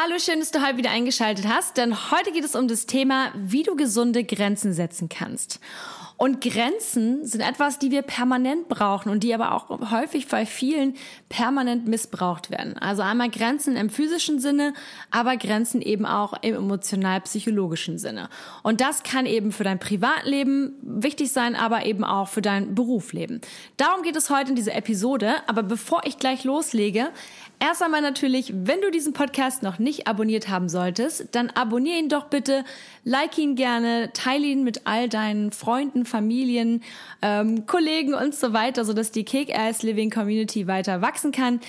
Hallo, schön, dass du heute wieder eingeschaltet hast, denn heute geht es um das Thema, wie du gesunde Grenzen setzen kannst. Und Grenzen sind etwas, die wir permanent brauchen und die aber auch häufig bei vielen permanent missbraucht werden. Also einmal Grenzen im physischen Sinne, aber Grenzen eben auch im emotional-psychologischen Sinne. Und das kann eben für dein Privatleben wichtig sein, aber eben auch für dein Berufsleben. Darum geht es heute in dieser Episode. Aber bevor ich gleich loslege, Erst einmal natürlich, wenn du diesen Podcast noch nicht abonniert haben solltest, dann abonniere ihn doch bitte, like ihn gerne, teile ihn mit all deinen Freunden, Familien, ähm, Kollegen und so weiter, sodass die Kick-Ass Living Community weiter wachsen kann.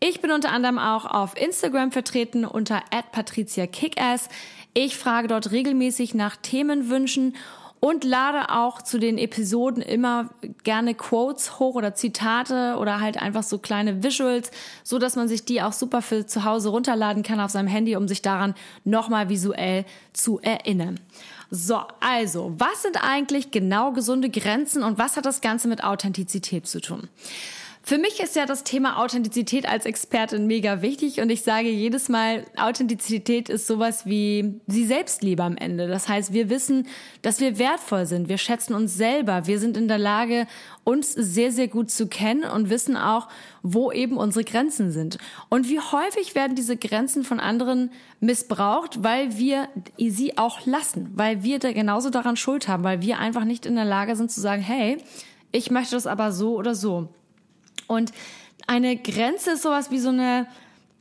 Ich bin unter anderem auch auf Instagram vertreten unter @patricia_kickass. Ich frage dort regelmäßig nach Themenwünschen und lade auch zu den Episoden immer gerne Quotes hoch oder Zitate oder halt einfach so kleine Visuals, so dass man sich die auch super für zu Hause runterladen kann auf seinem Handy, um sich daran nochmal visuell zu erinnern. So, also, was sind eigentlich genau gesunde Grenzen und was hat das Ganze mit Authentizität zu tun? Für mich ist ja das Thema Authentizität als Expertin mega wichtig und ich sage jedes Mal, Authentizität ist sowas wie sie Selbstliebe am Ende. Das heißt, wir wissen, dass wir wertvoll sind, wir schätzen uns selber, wir sind in der Lage, uns sehr, sehr gut zu kennen und wissen auch, wo eben unsere Grenzen sind. Und wie häufig werden diese Grenzen von anderen missbraucht, weil wir sie auch lassen, weil wir da genauso daran schuld haben, weil wir einfach nicht in der Lage sind zu sagen, hey, ich möchte das aber so oder so. Und eine Grenze ist sowas wie so eine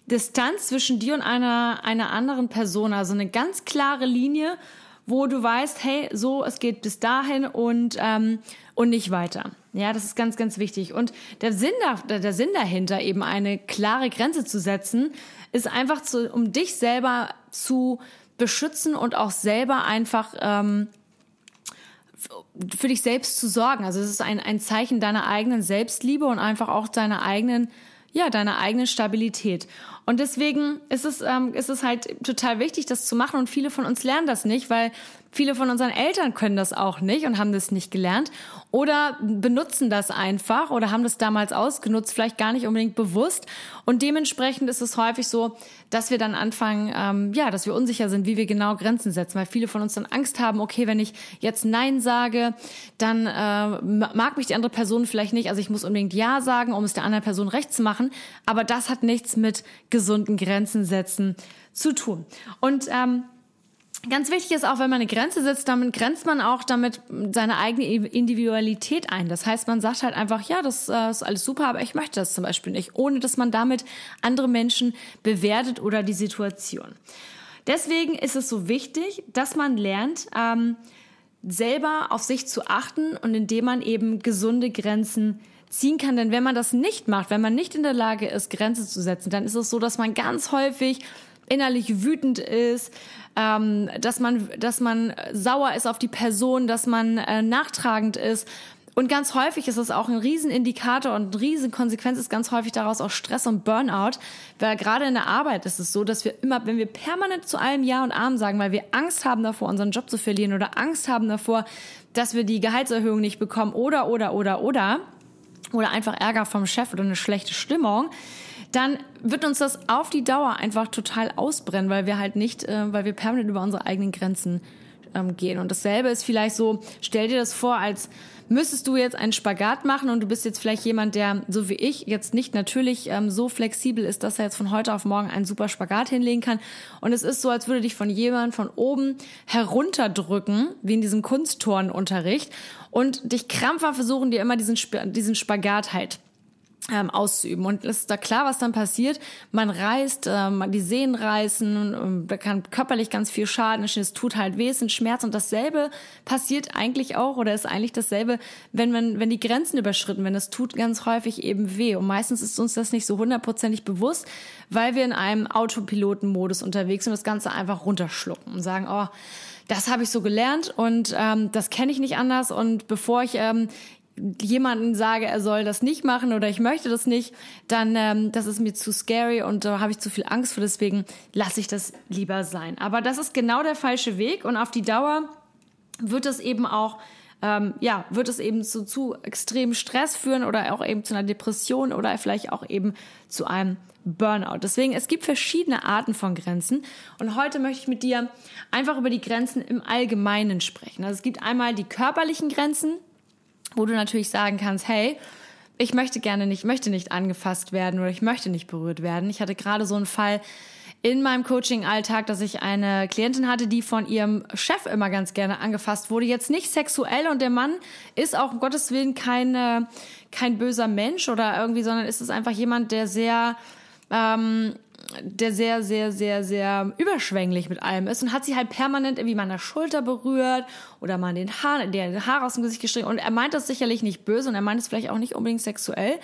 Distanz zwischen dir und einer, einer anderen Person, also eine ganz klare Linie, wo du weißt, hey, so, es geht bis dahin und, ähm, und nicht weiter. Ja, das ist ganz, ganz wichtig. Und der Sinn, da, der Sinn dahinter, eben eine klare Grenze zu setzen, ist einfach zu, um dich selber zu beschützen und auch selber einfach ähm, für dich selbst zu sorgen. Also es ist ein, ein Zeichen deiner eigenen Selbstliebe und einfach auch deiner eigenen, ja, deiner eigenen Stabilität. Und deswegen ist es, ähm, ist es halt total wichtig, das zu machen. Und viele von uns lernen das nicht, weil viele von unseren Eltern können das auch nicht und haben das nicht gelernt oder benutzen das einfach oder haben das damals ausgenutzt, vielleicht gar nicht unbedingt bewusst. Und dementsprechend ist es häufig so, dass wir dann anfangen, ähm, ja, dass wir unsicher sind, wie wir genau Grenzen setzen, weil viele von uns dann Angst haben, okay, wenn ich jetzt Nein sage, dann äh, mag mich die andere Person vielleicht nicht, also ich muss unbedingt Ja sagen, um es der anderen Person recht zu machen. Aber das hat nichts mit gesunden Grenzen setzen zu tun. Und ähm, Ganz wichtig ist auch, wenn man eine Grenze setzt, damit grenzt man auch damit seine eigene Individualität ein. Das heißt, man sagt halt einfach, ja, das äh, ist alles super, aber ich möchte das zum Beispiel nicht, ohne dass man damit andere Menschen bewertet oder die Situation. Deswegen ist es so wichtig, dass man lernt, ähm, selber auf sich zu achten und indem man eben gesunde Grenzen ziehen kann. Denn wenn man das nicht macht, wenn man nicht in der Lage ist, Grenzen zu setzen, dann ist es so, dass man ganz häufig innerlich wütend ist, ähm, dass man, dass man sauer ist auf die Person, dass man äh, nachtragend ist. Und ganz häufig ist es auch ein Riesenindikator und eine Riesenkonsequenz ist ganz häufig daraus auch Stress und Burnout. Weil gerade in der Arbeit ist es so, dass wir immer, wenn wir permanent zu allem Ja und Arm sagen, weil wir Angst haben davor, unseren Job zu verlieren oder Angst haben davor, dass wir die Gehaltserhöhung nicht bekommen oder, oder, oder, oder, oder einfach Ärger vom Chef oder eine schlechte Stimmung, dann wird uns das auf die Dauer einfach total ausbrennen, weil wir halt nicht, äh, weil wir permanent über unsere eigenen Grenzen ähm, gehen. Und dasselbe ist vielleicht so, stell dir das vor, als müsstest du jetzt einen Spagat machen und du bist jetzt vielleicht jemand, der, so wie ich, jetzt nicht natürlich ähm, so flexibel ist, dass er jetzt von heute auf morgen einen super Spagat hinlegen kann. Und es ist so, als würde dich von jemand von oben herunterdrücken, wie in diesem Kunstturnunterricht, und dich krampfhaft versuchen, dir immer diesen, diesen Spagat halt ähm, auszuüben. Und es ist da klar, was dann passiert. Man reißt, ähm, die Sehnen reißen, ähm, da kann körperlich ganz viel Schaden entstehen. Es tut halt weh, es ist Schmerz. Und dasselbe passiert eigentlich auch oder ist eigentlich dasselbe, wenn man, wenn die Grenzen überschritten werden. Das tut ganz häufig eben weh. Und meistens ist uns das nicht so hundertprozentig bewusst, weil wir in einem Autopilotenmodus unterwegs sind und das Ganze einfach runterschlucken und sagen, oh, das habe ich so gelernt und ähm, das kenne ich nicht anders. Und bevor ich ähm, jemanden sage, er soll das nicht machen oder ich möchte das nicht, dann ähm, das ist mir zu scary und da habe ich zu viel Angst vor, deswegen lasse ich das lieber sein. Aber das ist genau der falsche Weg und auf die Dauer wird es eben auch ähm, ja, wird es eben zu, zu extremem Stress führen oder auch eben zu einer Depression oder vielleicht auch eben zu einem Burnout. Deswegen, es gibt verschiedene Arten von Grenzen. Und heute möchte ich mit dir einfach über die Grenzen im Allgemeinen sprechen. Also es gibt einmal die körperlichen Grenzen, wo du natürlich sagen kannst, hey, ich möchte gerne nicht, möchte nicht angefasst werden oder ich möchte nicht berührt werden. Ich hatte gerade so einen Fall in meinem Coaching-Alltag, dass ich eine Klientin hatte, die von ihrem Chef immer ganz gerne angefasst wurde. Jetzt nicht sexuell und der Mann ist auch um Gottes Willen kein, äh, kein böser Mensch oder irgendwie, sondern ist es einfach jemand, der sehr ähm, der sehr, sehr, sehr, sehr überschwänglich mit allem ist und hat sie halt permanent irgendwie mal Schulter berührt oder mal den Haar, der Haar aus dem Gesicht gestrichen. Und er meint das sicherlich nicht böse und er meint es vielleicht auch nicht unbedingt sexuell.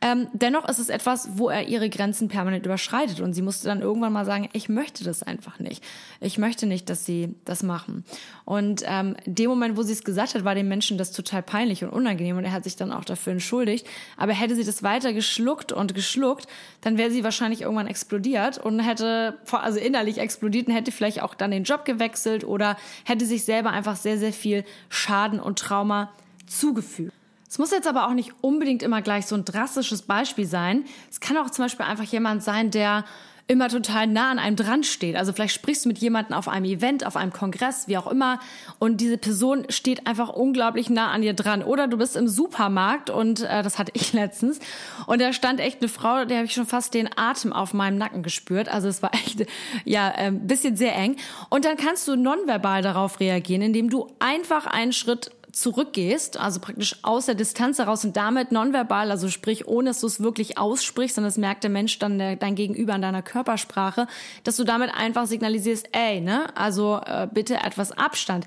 Ähm, dennoch ist es etwas, wo er ihre Grenzen permanent überschreitet und sie musste dann irgendwann mal sagen, ich möchte das einfach nicht. Ich möchte nicht, dass sie das machen. Und ähm, dem Moment, wo sie es gesagt hat, war dem Menschen das total peinlich und unangenehm und er hat sich dann auch dafür entschuldigt. Aber hätte sie das weiter geschluckt und geschluckt, dann wäre sie wahrscheinlich irgendwann explodiert und hätte, also innerlich explodiert und hätte vielleicht auch dann den Job gewechselt oder hätte sich selber einfach sehr, sehr viel Schaden und Trauma zugefügt. Es muss jetzt aber auch nicht unbedingt immer gleich so ein drastisches Beispiel sein. Es kann auch zum Beispiel einfach jemand sein, der immer total nah an einem dran steht. Also vielleicht sprichst du mit jemandem auf einem Event, auf einem Kongress, wie auch immer, und diese Person steht einfach unglaublich nah an dir dran. Oder du bist im Supermarkt und äh, das hatte ich letztens und da stand echt eine Frau, der habe ich schon fast den Atem auf meinem Nacken gespürt. Also es war echt ja ein äh, bisschen sehr eng. Und dann kannst du nonverbal darauf reagieren, indem du einfach einen Schritt zurückgehst, also praktisch aus der Distanz heraus und damit nonverbal, also sprich, ohne dass du es wirklich aussprichst, sondern das merkt der Mensch dann der, dein Gegenüber an deiner Körpersprache, dass du damit einfach signalisierst, ey, ne, also äh, bitte etwas Abstand.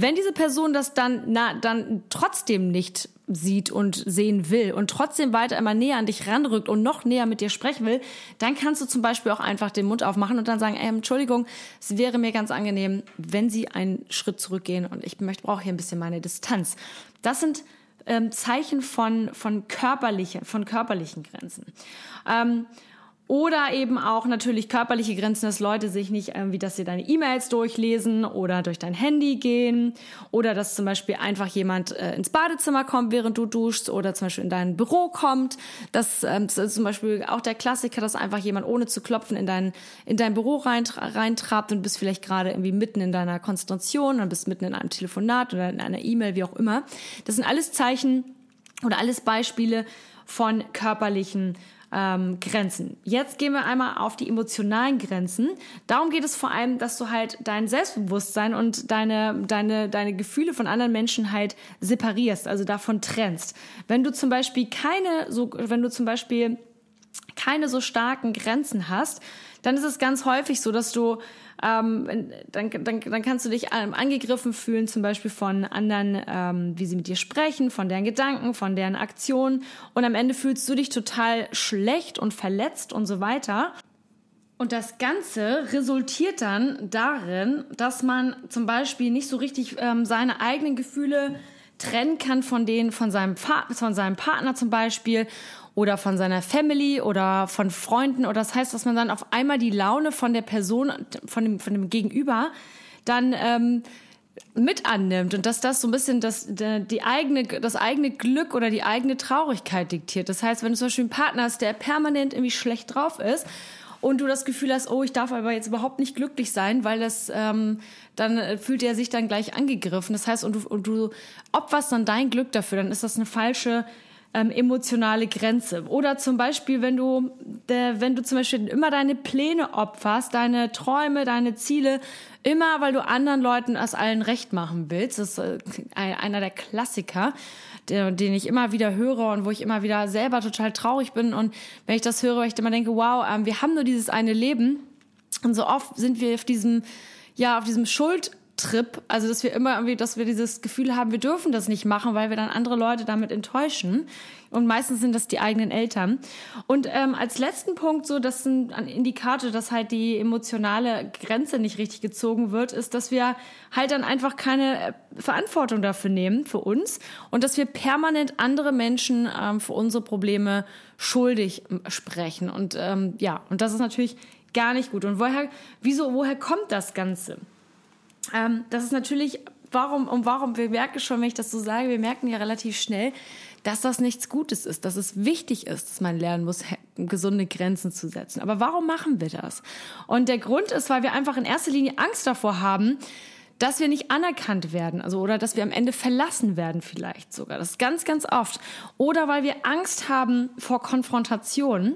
Wenn diese Person das dann, na, dann trotzdem nicht sieht und sehen will und trotzdem weiter immer näher an dich ranrückt und noch näher mit dir sprechen will, dann kannst du zum Beispiel auch einfach den Mund aufmachen und dann sagen, ey, Entschuldigung, es wäre mir ganz angenehm, wenn Sie einen Schritt zurückgehen und ich möchte, brauche hier ein bisschen meine Distanz. Das sind ähm, Zeichen von, von körperlichen, von körperlichen Grenzen. Ähm, oder eben auch natürlich körperliche Grenzen, dass Leute sich nicht irgendwie, dass sie deine E-Mails durchlesen oder durch dein Handy gehen oder dass zum Beispiel einfach jemand äh, ins Badezimmer kommt, während du duschst oder zum Beispiel in dein Büro kommt. Das, ähm, das ist zum Beispiel auch der Klassiker, dass einfach jemand ohne zu klopfen in dein, in dein Büro reintrabt und bist vielleicht gerade irgendwie mitten in deiner Konzentration und bist mitten in einem Telefonat oder in einer E-Mail, wie auch immer. Das sind alles Zeichen oder alles Beispiele von körperlichen ähm, Grenzen. Jetzt gehen wir einmal auf die emotionalen Grenzen. Darum geht es vor allem, dass du halt dein Selbstbewusstsein und deine, deine, deine Gefühle von anderen Menschen halt separierst, also davon trennst. Wenn du zum Beispiel keine, so, wenn du zum Beispiel keine so starken Grenzen hast, dann ist es ganz häufig so, dass du ähm, dann, dann, dann kannst du dich ähm, angegriffen fühlen, zum Beispiel von anderen, ähm, wie sie mit dir sprechen, von deren Gedanken, von deren Aktionen. Und am Ende fühlst du dich total schlecht und verletzt und so weiter. Und das Ganze resultiert dann darin, dass man zum Beispiel nicht so richtig ähm, seine eigenen Gefühle trennen kann von denen von seinem, von seinem Partner zum Beispiel oder von seiner Family oder von Freunden. Oder das heißt, dass man dann auf einmal die Laune von der Person, von dem, von dem Gegenüber, dann ähm, mit annimmt und dass das so ein bisschen das, die eigene, das eigene Glück oder die eigene Traurigkeit diktiert. Das heißt, wenn du zum Beispiel einen Partner hast, der permanent irgendwie schlecht drauf ist und du das Gefühl hast, oh, ich darf aber jetzt überhaupt nicht glücklich sein, weil das ähm, dann fühlt er sich dann gleich angegriffen. Das heißt, und du, und du opferst dann dein Glück dafür, dann ist das eine falsche ähm, emotionale Grenze. Oder zum Beispiel, wenn du, der, wenn du zum Beispiel immer deine Pläne opferst, deine Träume, deine Ziele, immer weil du anderen Leuten es allen recht machen willst. Das ist äh, einer der Klassiker, der, den ich immer wieder höre und wo ich immer wieder selber total traurig bin. Und wenn ich das höre, ich immer denke, wow, ähm, wir haben nur dieses eine Leben. Und so oft sind wir auf diesem, ja, auf diesem Schuld, Trip. Also, dass wir immer irgendwie, dass wir dieses Gefühl haben, wir dürfen das nicht machen, weil wir dann andere Leute damit enttäuschen. Und meistens sind das die eigenen Eltern. Und ähm, als letzten Punkt, so, das ist ein Indikator, dass halt die emotionale Grenze nicht richtig gezogen wird, ist, dass wir halt dann einfach keine äh, Verantwortung dafür nehmen, für uns. Und dass wir permanent andere Menschen ähm, für unsere Probleme schuldig sprechen. Und ähm, ja, und das ist natürlich gar nicht gut. Und woher, wieso, woher kommt das Ganze? Ähm, das ist natürlich, warum, und warum, wir merken schon, wenn ich das so sage, wir merken ja relativ schnell, dass das nichts Gutes ist, dass es wichtig ist, dass man lernen muss, gesunde Grenzen zu setzen. Aber warum machen wir das? Und der Grund ist, weil wir einfach in erster Linie Angst davor haben, dass wir nicht anerkannt werden, also oder dass wir am Ende verlassen werden vielleicht sogar. Das ist ganz, ganz oft. Oder weil wir Angst haben vor Konfrontation,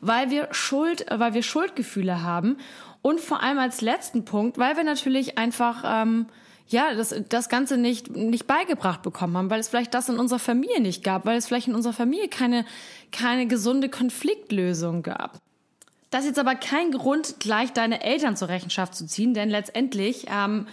weil wir Schuld, weil wir Schuldgefühle haben und vor allem als letzten Punkt, weil wir natürlich einfach ähm, ja das, das Ganze nicht, nicht beigebracht bekommen haben, weil es vielleicht das in unserer Familie nicht gab, weil es vielleicht in unserer Familie keine, keine gesunde Konfliktlösung gab. Das ist jetzt aber kein Grund, gleich deine Eltern zur Rechenschaft zu ziehen, denn letztendlich ähm,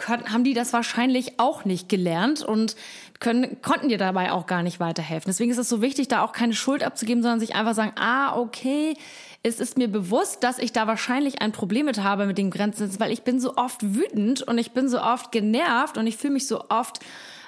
können, haben die das wahrscheinlich auch nicht gelernt und können, konnten dir dabei auch gar nicht weiterhelfen. Deswegen ist es so wichtig, da auch keine Schuld abzugeben, sondern sich einfach sagen, ah, okay, es ist mir bewusst, dass ich da wahrscheinlich ein Problem mit habe mit den Grenzen, weil ich bin so oft wütend und ich bin so oft genervt und ich fühle mich so oft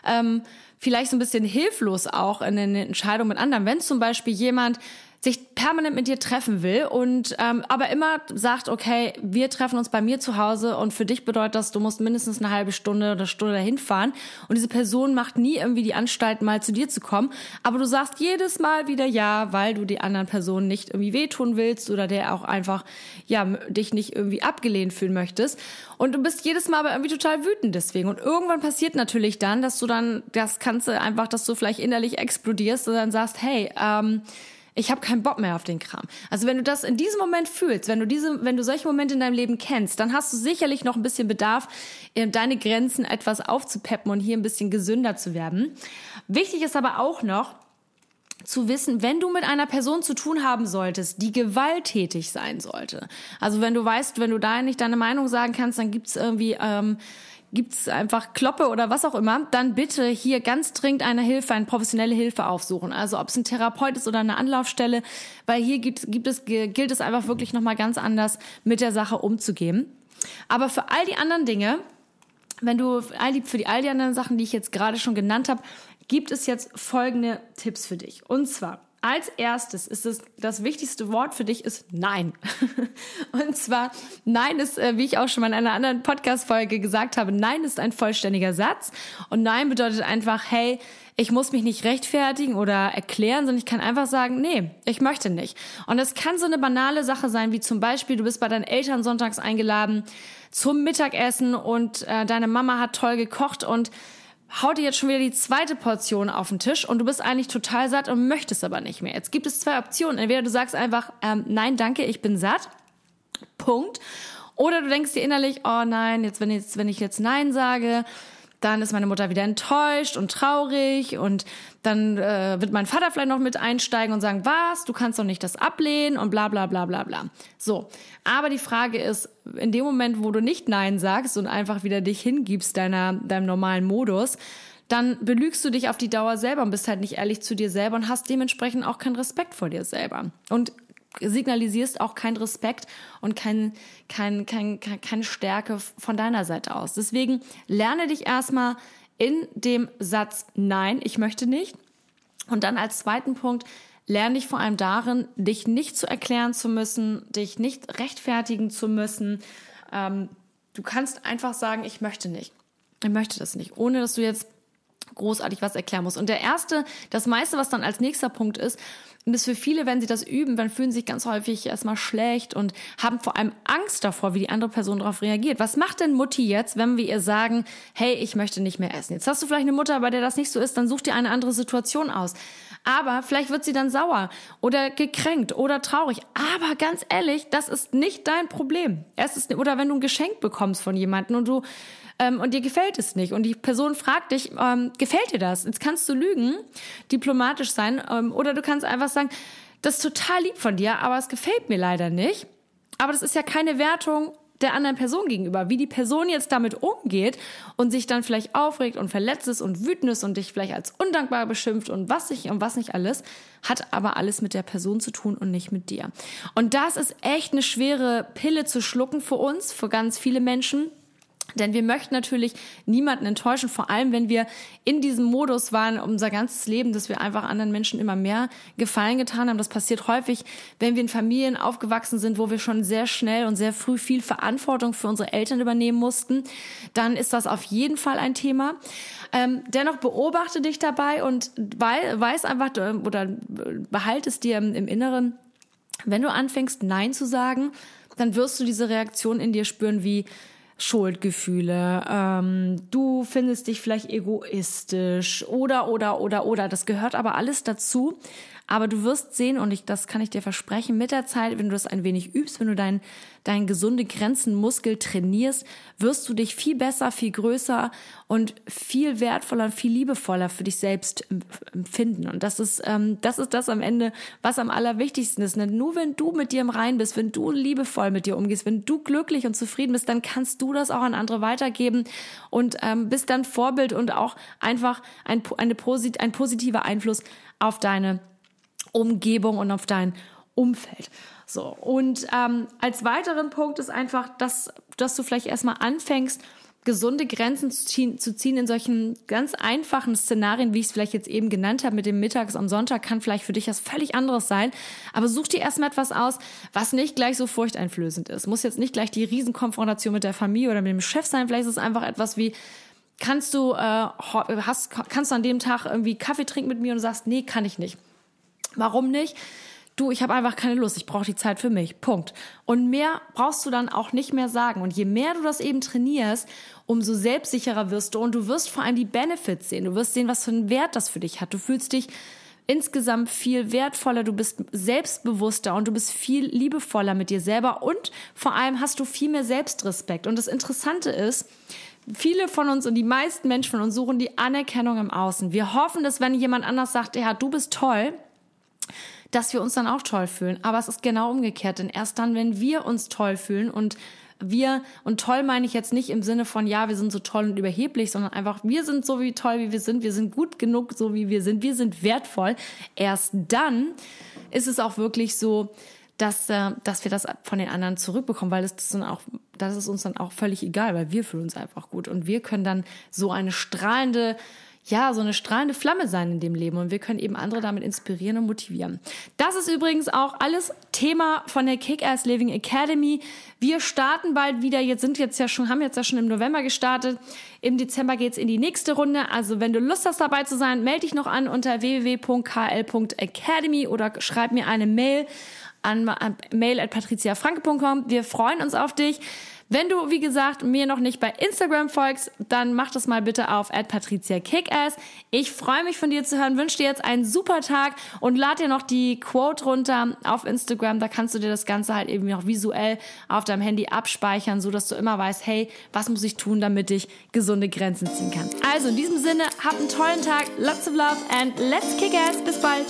ähm, vielleicht so ein bisschen hilflos auch in den Entscheidungen mit anderen. Wenn zum Beispiel jemand sich permanent mit dir treffen will und ähm, aber immer sagt, okay, wir treffen uns bei mir zu Hause und für dich bedeutet das, du musst mindestens eine halbe Stunde oder Stunde dahin fahren. Und diese Person macht nie irgendwie die Anstalt, mal zu dir zu kommen, aber du sagst jedes Mal wieder ja, weil du die anderen Personen nicht irgendwie wehtun willst oder der auch einfach ja dich nicht irgendwie abgelehnt fühlen möchtest. Und du bist jedes Mal aber irgendwie total wütend deswegen. Und irgendwann passiert natürlich dann, dass du dann das kannst einfach, dass du vielleicht innerlich explodierst und dann sagst, hey, ähm, ich habe keinen Bock mehr auf den Kram. Also wenn du das in diesem Moment fühlst, wenn du diese, wenn du solche Momente in deinem Leben kennst, dann hast du sicherlich noch ein bisschen Bedarf, deine Grenzen etwas aufzupeppen und hier ein bisschen gesünder zu werden. Wichtig ist aber auch noch, zu wissen, wenn du mit einer Person zu tun haben solltest, die gewalttätig sein sollte. Also wenn du weißt, wenn du da nicht deine Meinung sagen kannst, dann gibt's irgendwie ähm, gibt's einfach Kloppe oder was auch immer, dann bitte hier ganz dringend eine Hilfe, eine professionelle Hilfe aufsuchen. Also ob es ein Therapeut ist oder eine Anlaufstelle, weil hier gibt, gibt es, gilt es einfach wirklich nochmal ganz anders mit der Sache umzugehen. Aber für all die anderen Dinge, wenn du all die, für die, all die anderen Sachen, die ich jetzt gerade schon genannt habe, gibt es jetzt folgende Tipps für dich. Und zwar, als erstes ist es, das wichtigste Wort für dich ist Nein. Und zwar, Nein ist, äh, wie ich auch schon mal in einer anderen Podcast-Folge gesagt habe, Nein ist ein vollständiger Satz. Und Nein bedeutet einfach, hey, ich muss mich nicht rechtfertigen oder erklären, sondern ich kann einfach sagen, nee, ich möchte nicht. Und es kann so eine banale Sache sein, wie zum Beispiel, du bist bei deinen Eltern sonntags eingeladen zum Mittagessen und äh, deine Mama hat toll gekocht und haut dir jetzt schon wieder die zweite Portion auf den Tisch und du bist eigentlich total satt und möchtest aber nicht mehr. Jetzt gibt es zwei Optionen. Entweder du sagst einfach, ähm, nein, danke, ich bin satt. Punkt. Oder du denkst dir innerlich, oh nein, jetzt wenn, jetzt, wenn ich jetzt Nein sage, dann ist meine Mutter wieder enttäuscht und traurig und dann äh, wird mein Vater vielleicht noch mit einsteigen und sagen, was, du kannst doch nicht das ablehnen und bla bla bla bla bla. So, aber die Frage ist, in dem Moment, wo du nicht Nein sagst und einfach wieder dich hingibst deiner, deinem normalen Modus, dann belügst du dich auf die Dauer selber und bist halt nicht ehrlich zu dir selber und hast dementsprechend auch keinen Respekt vor dir selber. Und signalisierst auch keinen Respekt und kein, kein, kein, keine Stärke von deiner Seite aus. Deswegen lerne dich erstmal in dem Satz Nein, ich möchte nicht. Und dann als zweiten Punkt, lerne dich vor allem darin, dich nicht zu erklären zu müssen, dich nicht rechtfertigen zu müssen. Ähm, du kannst einfach sagen, ich möchte nicht. Ich möchte das nicht, ohne dass du jetzt großartig was erklären muss. Und der erste, das meiste, was dann als nächster Punkt ist, und das für viele, wenn sie das üben, dann fühlen sie sich ganz häufig erstmal schlecht und haben vor allem Angst davor, wie die andere Person darauf reagiert. Was macht denn Mutti jetzt, wenn wir ihr sagen, hey, ich möchte nicht mehr essen? Jetzt hast du vielleicht eine Mutter, bei der das nicht so ist, dann such dir eine andere Situation aus. Aber vielleicht wird sie dann sauer oder gekränkt oder traurig. Aber ganz ehrlich, das ist nicht dein Problem. Es ist, oder wenn du ein Geschenk bekommst von jemandem und du ähm, und dir gefällt es nicht und die Person fragt dich, ähm, gefällt dir das? Jetzt kannst du lügen, diplomatisch sein ähm, oder du kannst einfach sagen, das ist total lieb von dir, aber es gefällt mir leider nicht. Aber das ist ja keine Wertung der anderen Person gegenüber. Wie die Person jetzt damit umgeht und sich dann vielleicht aufregt und verletzt ist und wütend ist und dich vielleicht als undankbar beschimpft und was nicht und was nicht alles, hat aber alles mit der Person zu tun und nicht mit dir. Und das ist echt eine schwere Pille zu schlucken für uns, für ganz viele Menschen. Denn wir möchten natürlich niemanden enttäuschen, vor allem wenn wir in diesem Modus waren, unser ganzes Leben, dass wir einfach anderen Menschen immer mehr Gefallen getan haben. Das passiert häufig, wenn wir in Familien aufgewachsen sind, wo wir schon sehr schnell und sehr früh viel Verantwortung für unsere Eltern übernehmen mussten. Dann ist das auf jeden Fall ein Thema. Ähm, dennoch beobachte dich dabei und weiß einfach oder behalte es dir im Inneren, wenn du anfängst, Nein zu sagen, dann wirst du diese Reaktion in dir spüren wie, Schuldgefühle, ähm, du findest dich vielleicht egoistisch oder, oder, oder, oder. Das gehört aber alles dazu. Aber du wirst sehen, und ich, das kann ich dir versprechen, mit der Zeit, wenn du das ein wenig übst, wenn du dein, dein gesunde Grenzenmuskel trainierst, wirst du dich viel besser, viel größer und viel wertvoller und viel liebevoller für dich selbst empfinden. Und das ist, ähm, das ist das am Ende, was am allerwichtigsten ist. Nur wenn du mit dir im Rein bist, wenn du liebevoll mit dir umgehst, wenn du glücklich und zufrieden bist, dann kannst du das auch an andere weitergeben und ähm, bist dann Vorbild und auch einfach ein, eine, ein positiver Einfluss auf deine Umgebung und auf dein Umfeld. So, und ähm, als weiteren Punkt ist einfach, dass, dass du vielleicht erstmal anfängst, gesunde Grenzen zu ziehen, zu ziehen in solchen ganz einfachen Szenarien, wie ich es vielleicht jetzt eben genannt habe, mit dem Mittags am Sonntag, kann vielleicht für dich was völlig anderes sein. Aber such dir erstmal etwas aus, was nicht gleich so furchteinflößend ist. Muss jetzt nicht gleich die Riesenkonfrontation mit der Familie oder mit dem Chef sein. Vielleicht ist es einfach etwas wie, kannst du, äh, hast, kannst du an dem Tag irgendwie Kaffee trinken mit mir und sagst, nee, kann ich nicht. Warum nicht? Du, ich habe einfach keine Lust, ich brauche die Zeit für mich. Punkt. Und mehr brauchst du dann auch nicht mehr sagen. Und je mehr du das eben trainierst, umso selbstsicherer wirst du und du wirst vor allem die Benefits sehen. Du wirst sehen, was für einen Wert das für dich hat. Du fühlst dich insgesamt viel wertvoller, du bist selbstbewusster und du bist viel liebevoller mit dir selber und vor allem hast du viel mehr Selbstrespekt. Und das Interessante ist, Viele von uns und die meisten Menschen von uns suchen die Anerkennung im Außen. Wir hoffen, dass wenn jemand anders sagt, ja, du bist toll, dass wir uns dann auch toll fühlen. Aber es ist genau umgekehrt, denn erst dann, wenn wir uns toll fühlen und wir, und toll meine ich jetzt nicht im Sinne von, ja, wir sind so toll und überheblich, sondern einfach, wir sind so wie toll, wie wir sind, wir sind gut genug, so wie wir sind, wir sind wertvoll. Erst dann ist es auch wirklich so, dass, äh, dass wir das von den anderen zurückbekommen, weil das, dann auch, das ist uns dann auch völlig egal, weil wir fühlen uns einfach gut und wir können dann so eine strahlende ja, so eine strahlende Flamme sein in dem Leben und wir können eben andere damit inspirieren und motivieren. Das ist übrigens auch alles Thema von der Kick-Ass Living Academy. Wir starten bald wieder. Jetzt sind jetzt ja schon, haben jetzt ja schon im November gestartet. Im Dezember geht's in die nächste Runde. Also wenn du Lust hast dabei zu sein, melde dich noch an unter www.kl.academy oder schreib mir eine Mail an, an mail at patriziafranke.com. Wir freuen uns auf dich. Wenn du, wie gesagt, mir noch nicht bei Instagram folgst, dann mach das mal bitte auf @patriziakickass. Ich freue mich von dir zu hören, wünsche dir jetzt einen super Tag und lad dir noch die Quote runter auf Instagram. Da kannst du dir das Ganze halt eben noch visuell auf deinem Handy abspeichern, so dass du immer weißt, hey, was muss ich tun, damit ich gesunde Grenzen ziehen kann. Also in diesem Sinne, hab einen tollen Tag, lots of love and let's kick ass. Bis bald.